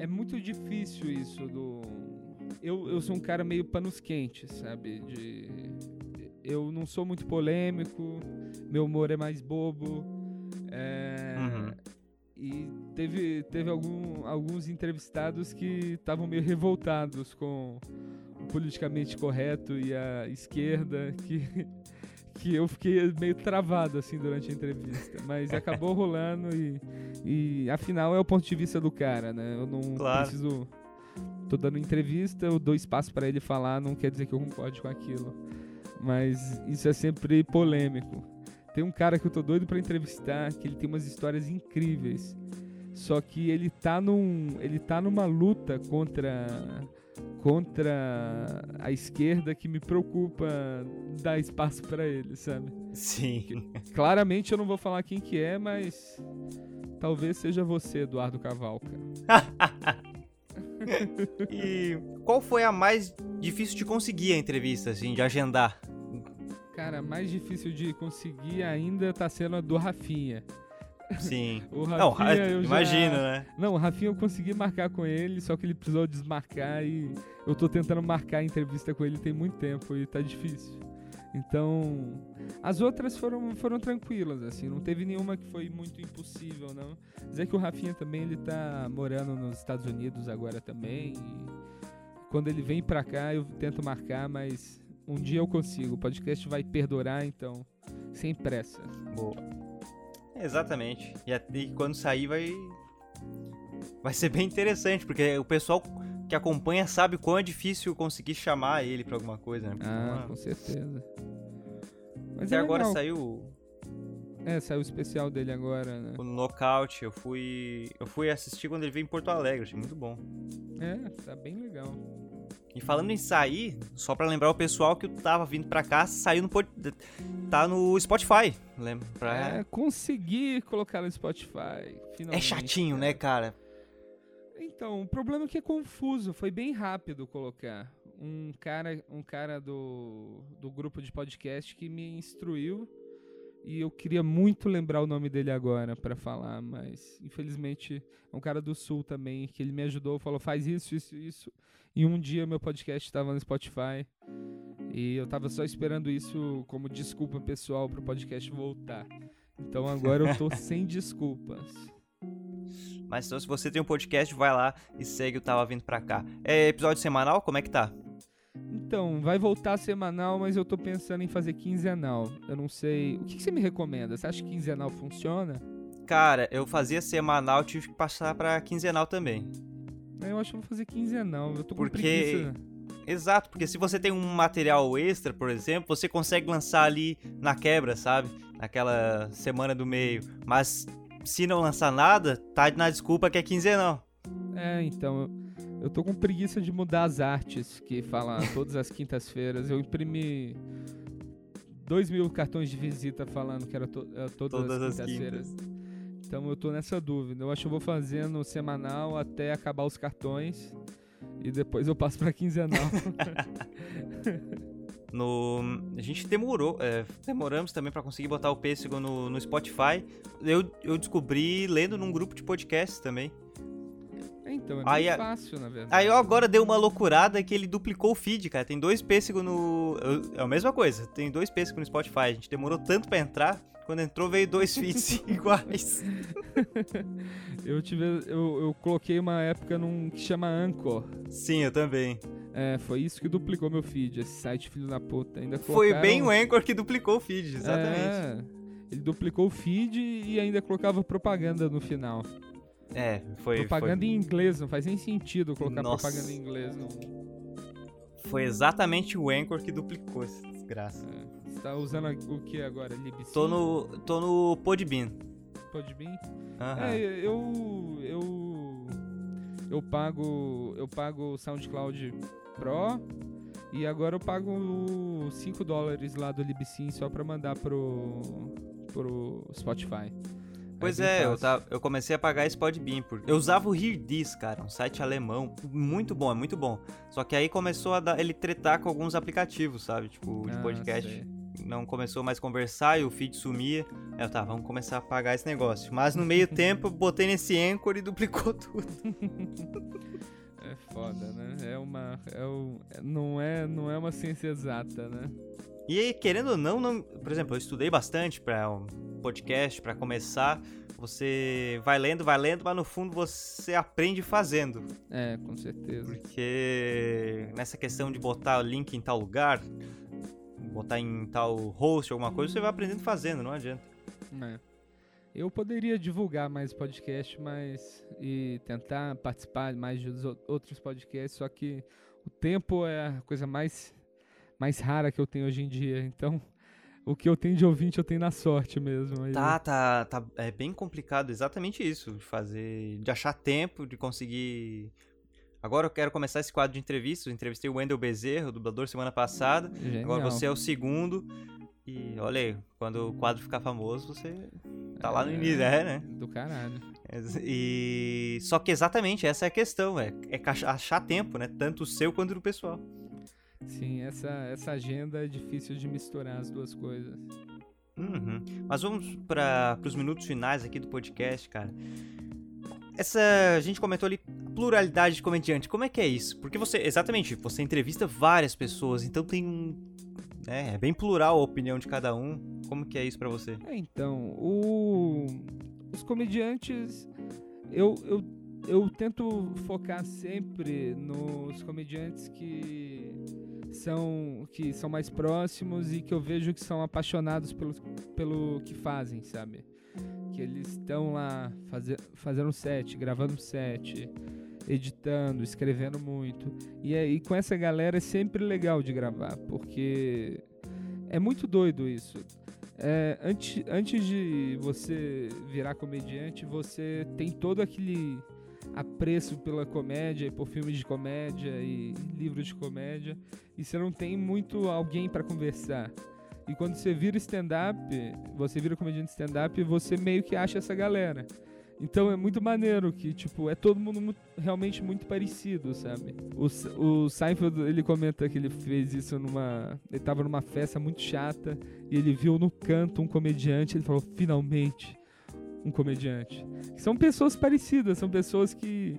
é muito difícil isso do. Eu, eu sou um cara meio panos quentes, sabe? De... Eu não sou muito polêmico, meu humor é mais bobo. É... Uhum. E teve, teve algum, alguns entrevistados que estavam meio revoltados com o politicamente correto e a esquerda, que, que eu fiquei meio travado assim durante a entrevista. Mas acabou rolando e e afinal é o ponto de vista do cara, né? Eu não claro. preciso. Tô dando entrevista, eu dou espaço para ele falar, não quer dizer que eu concorde com aquilo. Mas isso é sempre polêmico. Tem um cara que eu tô doido para entrevistar, que ele tem umas histórias incríveis. Só que ele tá num, ele tá numa luta contra contra a esquerda que me preocupa dar espaço para ele, sabe? Sim. Claramente eu não vou falar quem que é, mas Talvez seja você, Eduardo Cavalca. e qual foi a mais difícil de conseguir a entrevista, assim, de agendar? Cara, mais difícil de conseguir ainda tá sendo a do Rafinha. Sim. o Rafinha, Não, imagina, já... né? Não, o Rafinha eu consegui marcar com ele, só que ele precisou desmarcar e eu tô tentando marcar a entrevista com ele tem muito tempo e tá difícil. Então, as outras foram, foram tranquilas, assim, não teve nenhuma que foi muito impossível, não. Dizer que o Rafinha também, ele tá morando nos Estados Unidos agora também, quando ele vem pra cá eu tento marcar, mas um dia eu consigo, o podcast vai perdurar, então, sem pressa. Boa. Exatamente. E, e quando sair vai vai ser bem interessante, porque o pessoal que acompanha sabe quão é difícil conseguir chamar ele pra alguma coisa, né? ah, com certeza. Mas Até é agora legal. saiu. É, saiu o especial dele agora, né? O Knockout, eu fui. Eu fui assistir quando ele veio em Porto Alegre, achei muito bom. É, tá bem legal. E falando em sair, só para lembrar o pessoal que eu tava vindo pra cá, saiu no. Tá no Spotify. Lembra? Pra... É, consegui colocar no Spotify. É chatinho, né, cara? Então, o problema é que é confuso, foi bem rápido colocar. Um cara, um cara do, do grupo de podcast que me instruiu e eu queria muito lembrar o nome dele agora para falar, mas infelizmente é um cara do sul também que ele me ajudou, falou faz isso, isso, isso. E um dia meu podcast estava no Spotify e eu tava só esperando isso como desculpa pessoal para o podcast voltar. Então agora eu tô sem desculpas. Mas então, se você tem um podcast, vai lá e segue o Tava Vindo Pra Cá. É episódio semanal? Como é que tá? Então, vai voltar semanal, mas eu tô pensando em fazer quinzenal. Eu não sei. O que, que você me recomenda? Você acha que quinzenal funciona? Cara, eu fazia semanal, tive que passar pra quinzenal também. Eu acho que vou fazer quinzenal. Eu tô com porque... preguiça. Exato, porque se você tem um material extra, por exemplo, você consegue lançar ali na quebra, sabe? Naquela semana do meio. Mas se não lançar nada, tá na desculpa que é quinzenal. É, então. Eu tô com preguiça de mudar as artes que fala todas as quintas-feiras. Eu imprimi dois mil cartões de visita falando que era, to era todas, todas, as quintas-feiras. Então eu tô nessa dúvida. Eu acho que eu vou fazendo semanal até acabar os cartões. E depois eu passo pra quinzenal. No, a gente demorou, é, demoramos também para conseguir botar o Pêssego no, no Spotify. Eu, eu descobri lendo num grupo de podcast também. Então, é aí, fácil, na verdade. Aí eu agora dei uma loucurada que ele duplicou o feed, cara. Tem dois pêssegos no. É a mesma coisa, tem dois pêssegos no Spotify. A gente demorou tanto para entrar, quando entrou veio dois feeds iguais. eu tive. Eu, eu coloquei uma época num que chama Anchor. Sim, eu também. É, foi isso que duplicou meu feed, esse site filho da puta. Ainda Foi bem o Anchor que duplicou o feed, exatamente. É, ele duplicou o feed e ainda colocava propaganda no final. É, foi. Propaganda foi... em inglês, não faz nem sentido colocar Nossa. propaganda em inglês. Não. Foi exatamente o Anchor que duplicou essa desgraça. É. Você tá usando o que agora? Libsyn? Tô no. tô no Podbean. Podbean? Uhum. É, eu. eu. Eu pago. Eu pago o SoundCloud Pro. E agora eu pago 5 dólares lá do Libsyn só pra mandar pro, pro Spotify. Pois é, é eu, tá, eu comecei a pagar esse Podbean. Porque eu usava o HearDis, cara, um site alemão. Muito bom, é muito bom. Só que aí começou a dar, ele tretar com alguns aplicativos, sabe? Tipo, de ah, podcast. Sei. Não começou mais a conversar e o feed sumia. Eu, tá, vamos começar a pagar esse negócio. Mas no meio tempo eu botei nesse Anchor e duplicou tudo. É foda, né? É uma. É o, não, é, não é uma ciência exata, né? E aí, querendo ou não, não por exemplo, eu estudei bastante para um podcast, para começar. Você vai lendo, vai lendo, mas no fundo você aprende fazendo. É, com certeza. Porque nessa questão de botar o link em tal lugar, botar em tal host, alguma coisa, você vai aprendendo fazendo, não adianta. É. Eu poderia divulgar mais podcast, mas e tentar participar mais de outros podcasts, só que o tempo é a coisa mais mais rara que eu tenho hoje em dia. Então, o que eu tenho de ouvinte eu tenho na sorte mesmo. Aí. Tá, tá, tá. É bem complicado, exatamente isso, de fazer, de achar tempo, de conseguir. Agora eu quero começar esse quadro de entrevistas. entrevistei o Wendel Bezerro, o dublador, semana passada. Genial. Agora você é o segundo. E olha aí, quando o quadro ficar famoso, você tá é, lá no início, é, né? Do caralho. E só que exatamente essa é a questão, é, é achar tempo, né? Tanto o seu quanto do pessoal. Sim, essa, essa agenda é difícil de misturar as duas coisas. Uhum. Mas vamos para os minutos finais aqui do podcast, cara. Essa a gente comentou ali pluralidade de comediante. Como é que é isso? Porque você, exatamente, você entrevista várias pessoas, então tem um É, é bem plural a opinião de cada um. Como que é isso pra você? É, então, o... os comediantes, eu, eu, eu tento focar sempre nos comediantes que são, que são mais próximos e que eu vejo que são apaixonados pelo, pelo que fazem, sabe? Que eles estão lá fazer, fazendo set, gravando set, editando, escrevendo muito. E, aí com essa galera é sempre legal de gravar, porque é muito doido isso. É, antes, antes de você virar comediante, você tem todo aquele apreço pela comédia e por filmes de comédia e livros de comédia e você não tem muito alguém para conversar. E quando você vira stand-up, você vira comediante stand-up, você meio que acha essa galera. Então é muito maneiro que, tipo, é todo mundo muito, realmente muito parecido, sabe? O, o Seinfeld, ele comenta que ele fez isso numa... Ele tava numa festa muito chata e ele viu no canto um comediante, ele falou, finalmente, um comediante. São pessoas parecidas, são pessoas que...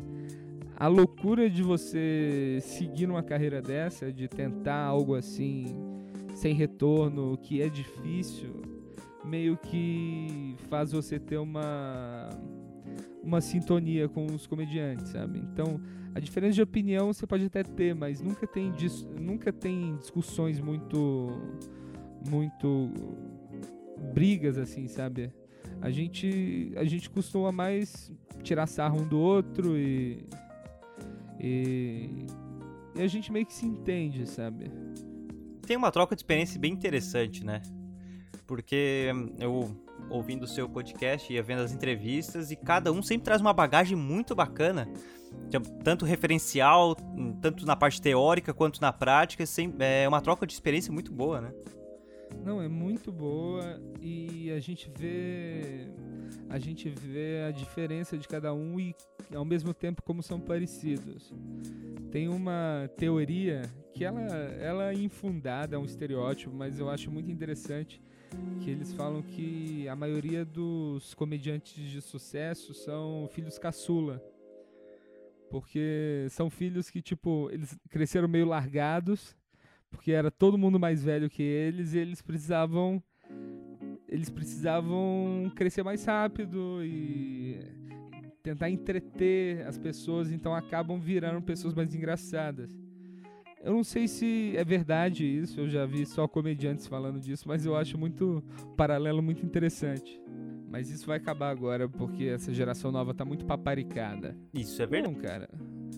A loucura de você seguir numa carreira dessa, de tentar algo assim, sem retorno, que é difícil, meio que faz você ter uma uma sintonia com os comediantes, sabe? Então, a diferença de opinião você pode até ter, mas nunca tem, nunca tem discussões muito muito brigas assim, sabe? A gente a gente costuma mais tirar sarro um do outro e e, e a gente meio que se entende, sabe? Tem uma troca de experiência bem interessante, né? Porque eu ouvindo o seu podcast, ia vendo as entrevistas e cada um sempre traz uma bagagem muito bacana, tanto referencial, tanto na parte teórica quanto na prática, é uma troca de experiência muito boa, né? Não, é muito boa e a gente vê a gente vê a diferença de cada um e ao mesmo tempo como são parecidos. Tem uma teoria que ela, ela é infundada, é um estereótipo, mas eu acho muito interessante que eles falam que a maioria dos comediantes de sucesso são filhos caçula. Porque são filhos que, tipo, eles cresceram meio largados, porque era todo mundo mais velho que eles e eles precisavam eles precisavam crescer mais rápido e tentar entreter as pessoas, então acabam virando pessoas mais engraçadas. Eu não sei se é verdade isso, eu já vi só comediantes falando disso, mas eu acho muito paralelo muito interessante. Mas isso vai acabar agora porque essa geração nova tá muito paparicada. Isso é verdade. Não, cara.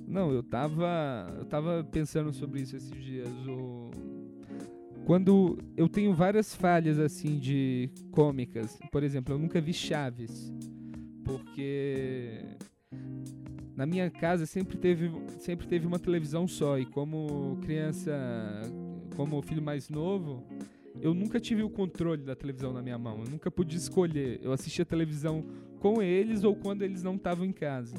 Não, eu tava eu tava pensando sobre isso esses dias. O quando eu tenho várias falhas assim de cômicas, por exemplo, eu nunca vi Chaves, porque na minha casa sempre teve, sempre teve uma televisão só e como criança, como filho mais novo, eu nunca tive o controle da televisão na minha mão. Eu nunca pude escolher. Eu assistia televisão com eles ou quando eles não estavam em casa.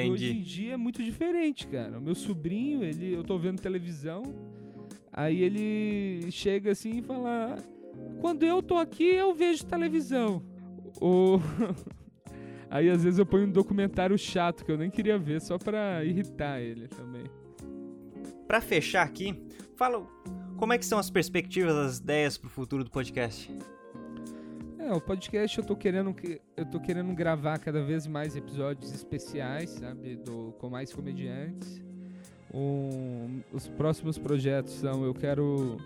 Entendi. hoje em dia é muito diferente, cara. O meu sobrinho, ele, eu tô vendo televisão, aí ele chega assim e fala: "Quando eu tô aqui, eu vejo televisão". O Aí às vezes eu ponho um documentário chato que eu nem queria ver só pra irritar ele também. Para fechar aqui, fala como é que são as perspectivas, as ideias pro futuro do podcast. É, o podcast eu tô querendo eu tô querendo gravar cada vez mais episódios especiais, sabe, do com mais comediantes. Um, os próximos projetos são eu quero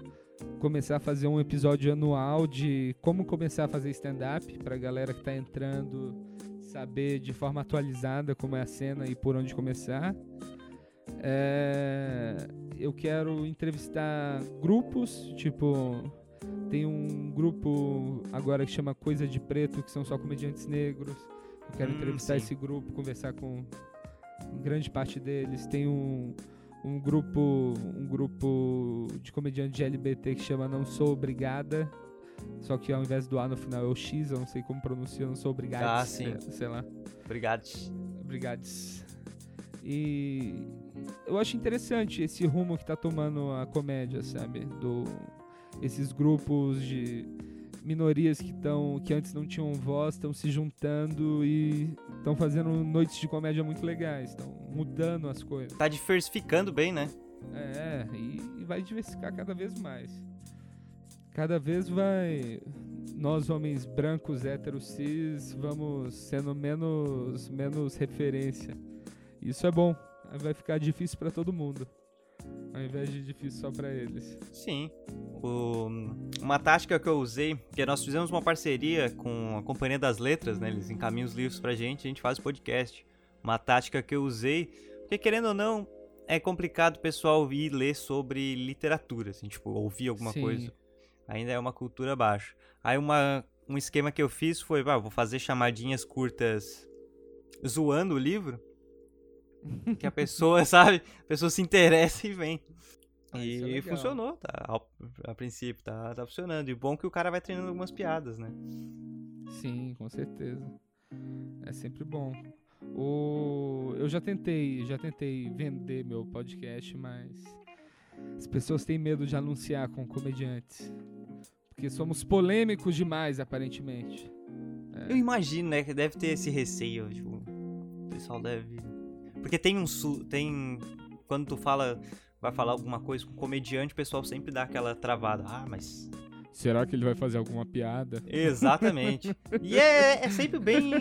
começar a fazer um episódio anual de como começar a fazer stand-up pra galera que tá entrando saber de forma atualizada como é a cena e por onde começar. É, eu quero entrevistar grupos, tipo, tem um grupo agora que chama Coisa de Preto, que são só comediantes negros. Eu quero hum, entrevistar sim. esse grupo, conversar com grande parte deles. Tem um, um grupo um grupo de comediantes LGBT que chama Não Sou Obrigada, só que ao invés do A no final é o X, eu não sei como pronuncia, eu não sou obrigado. Ah, sim. É, sei lá. Obrigados. Obrigados. E eu acho interessante esse rumo que tá tomando a comédia, sabe? Do esses grupos de minorias que estão que antes não tinham voz, estão se juntando e estão fazendo noites de comédia muito legais, estão mudando as coisas. Tá diversificando bem, né? É, e, vai diversificar cada vez mais. cada vez vai nós homens brancos héteros cis vamos sendo menos menos referência. Isso é bom. Vai ficar difícil para todo mundo. Ao invés de difícil só para eles. Sim. O, uma tática que eu usei, que nós fizemos uma parceria com a Companhia das Letras, né? Eles encaminham os livros pra gente, a gente faz podcast. Uma tática que eu usei, porque querendo ou não, é complicado o pessoal ir ler sobre literatura, assim, tipo, ouvir alguma Sim. coisa. Ainda é uma cultura baixa. Aí uma, um esquema que eu fiz foi, ah, vou fazer chamadinhas curtas zoando o livro. que a pessoa, sabe? A pessoa se interessa e vem. Ah, e é funcionou, tá? A, princípio, tá, tá funcionando. E bom que o cara vai treinando algumas piadas, né? Sim, com certeza. É sempre bom. O... Eu já tentei, já tentei vender meu podcast, mas as pessoas têm medo de anunciar com comediantes. Porque somos polêmicos demais, aparentemente. É. Eu imagino, né, que deve ter esse receio. Tipo, o pessoal deve. Porque tem um. Tem. Quando tu fala. Vai falar alguma coisa com comediante, o pessoal sempre dá aquela travada. Ah, mas. Será que ele vai fazer alguma piada? Exatamente. e é, é sempre bem.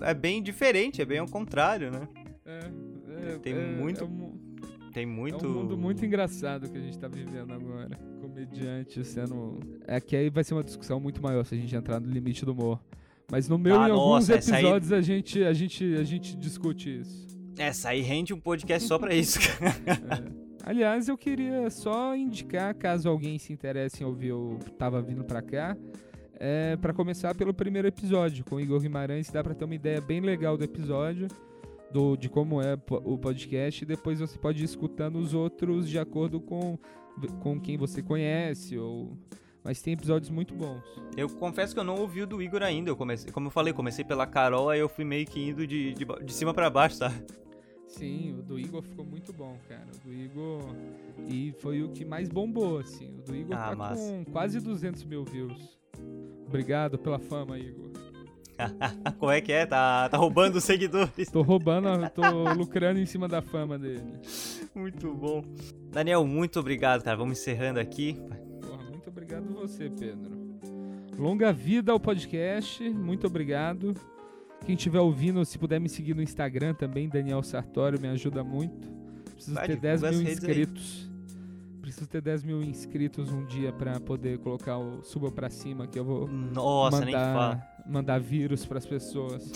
É bem diferente, é bem ao contrário, né? É. é tem é, muito. É tem muito. É um mundo muito engraçado que a gente tá vivendo agora. Comediante sendo. É que aí vai ser uma discussão muito maior se a gente entrar no limite do humor. Mas no meu, ah, em alguns nossa, episódios, aí... a, gente, a, gente, a gente discute isso. Essa aí rende um podcast só pra isso, é. Aliás, eu queria só indicar, caso alguém se interesse em ouvir o Tava Vindo Pra Cá, é, para começar pelo primeiro episódio com o Igor Guimarães, dá pra ter uma ideia bem legal do episódio do, de como é o podcast e depois você pode ir escutando os outros de acordo com, com quem você conhece ou mas tem episódios muito bons. Eu confesso que eu não ouvi o do Igor ainda. Eu comecei, como eu falei, comecei pela Carol, aí eu fui meio que indo de, de, de cima para baixo, tá? Sim, o do Igor ficou muito bom, cara. O do Igor. E foi o que mais bombou, assim. O do Igor ah, tá massa. com quase 200 mil views. Obrigado pela fama, Igor. Como é que é? Tá, tá roubando seguidores. Tô roubando, tô lucrando em cima da fama dele. Muito bom. Daniel, muito obrigado, cara. Vamos encerrando aqui. Você, Pedro. Longa vida ao podcast. Muito obrigado. Quem estiver ouvindo, se puder me seguir no Instagram também, Daniel Sartório, me ajuda muito. Preciso Vai, ter 10 mil inscritos. Aí preciso ter 10 mil inscritos um dia pra poder colocar o suba pra cima que eu vou Nossa, mandar, mandar vírus pras pessoas.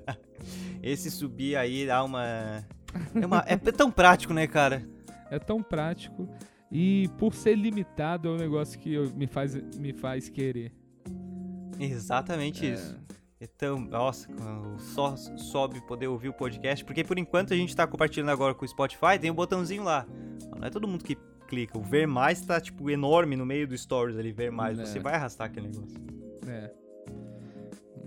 Esse subir aí dá uma... É, uma... é tão prático, né, cara? É tão prático. E por ser limitado é um negócio que me faz, me faz querer. Exatamente é. isso. Então, nossa, só sobe poder ouvir o podcast, porque por enquanto a gente tá compartilhando agora com o Spotify, tem um botãozinho lá. Não é todo mundo que clica. O ver mais tá, tipo, enorme no meio do stories ali, ver mais. É. Você vai arrastar aquele negócio. É.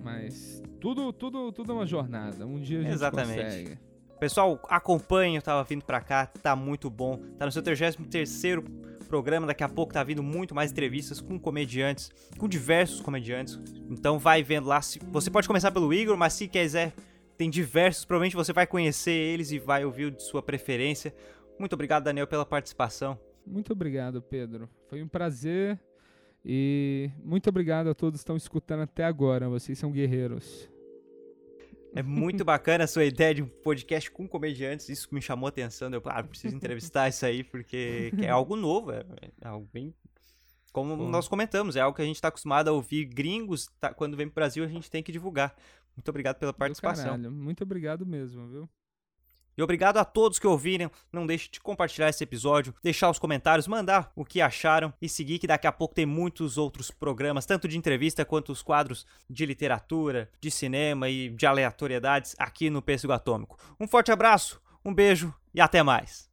Mas tudo, tudo, tudo é uma jornada. Um dia a gente Exatamente. consegue. Pessoal, acompanhe, eu tava vindo pra cá, tá muito bom. Tá no seu 33 programa, daqui a pouco tá vindo muito mais entrevistas com comediantes, com diversos comediantes. Então vai vendo lá. Você pode começar pelo Igor, mas se quiser, tem diversos, provavelmente você vai conhecer eles e vai ouvir de sua preferência. Muito obrigado, Daniel, pela participação. Muito obrigado, Pedro. Foi um prazer. E muito obrigado a todos que estão escutando até agora. Vocês são guerreiros. É muito bacana a sua ideia de um podcast com comediantes. Isso me chamou a atenção. Eu, ah, preciso entrevistar isso aí, porque é algo novo. É, é algo bem. Como Pô. nós comentamos, é algo que a gente está acostumado a ouvir gringos. Tá, quando vem para o Brasil, a gente tem que divulgar. Muito obrigado pela participação. Muito obrigado mesmo, viu? E obrigado a todos que ouviram. Não deixe de compartilhar esse episódio, deixar os comentários, mandar o que acharam e seguir que daqui a pouco tem muitos outros programas, tanto de entrevista quanto os quadros de literatura, de cinema e de aleatoriedades aqui no Pêssego Atômico. Um forte abraço, um beijo e até mais.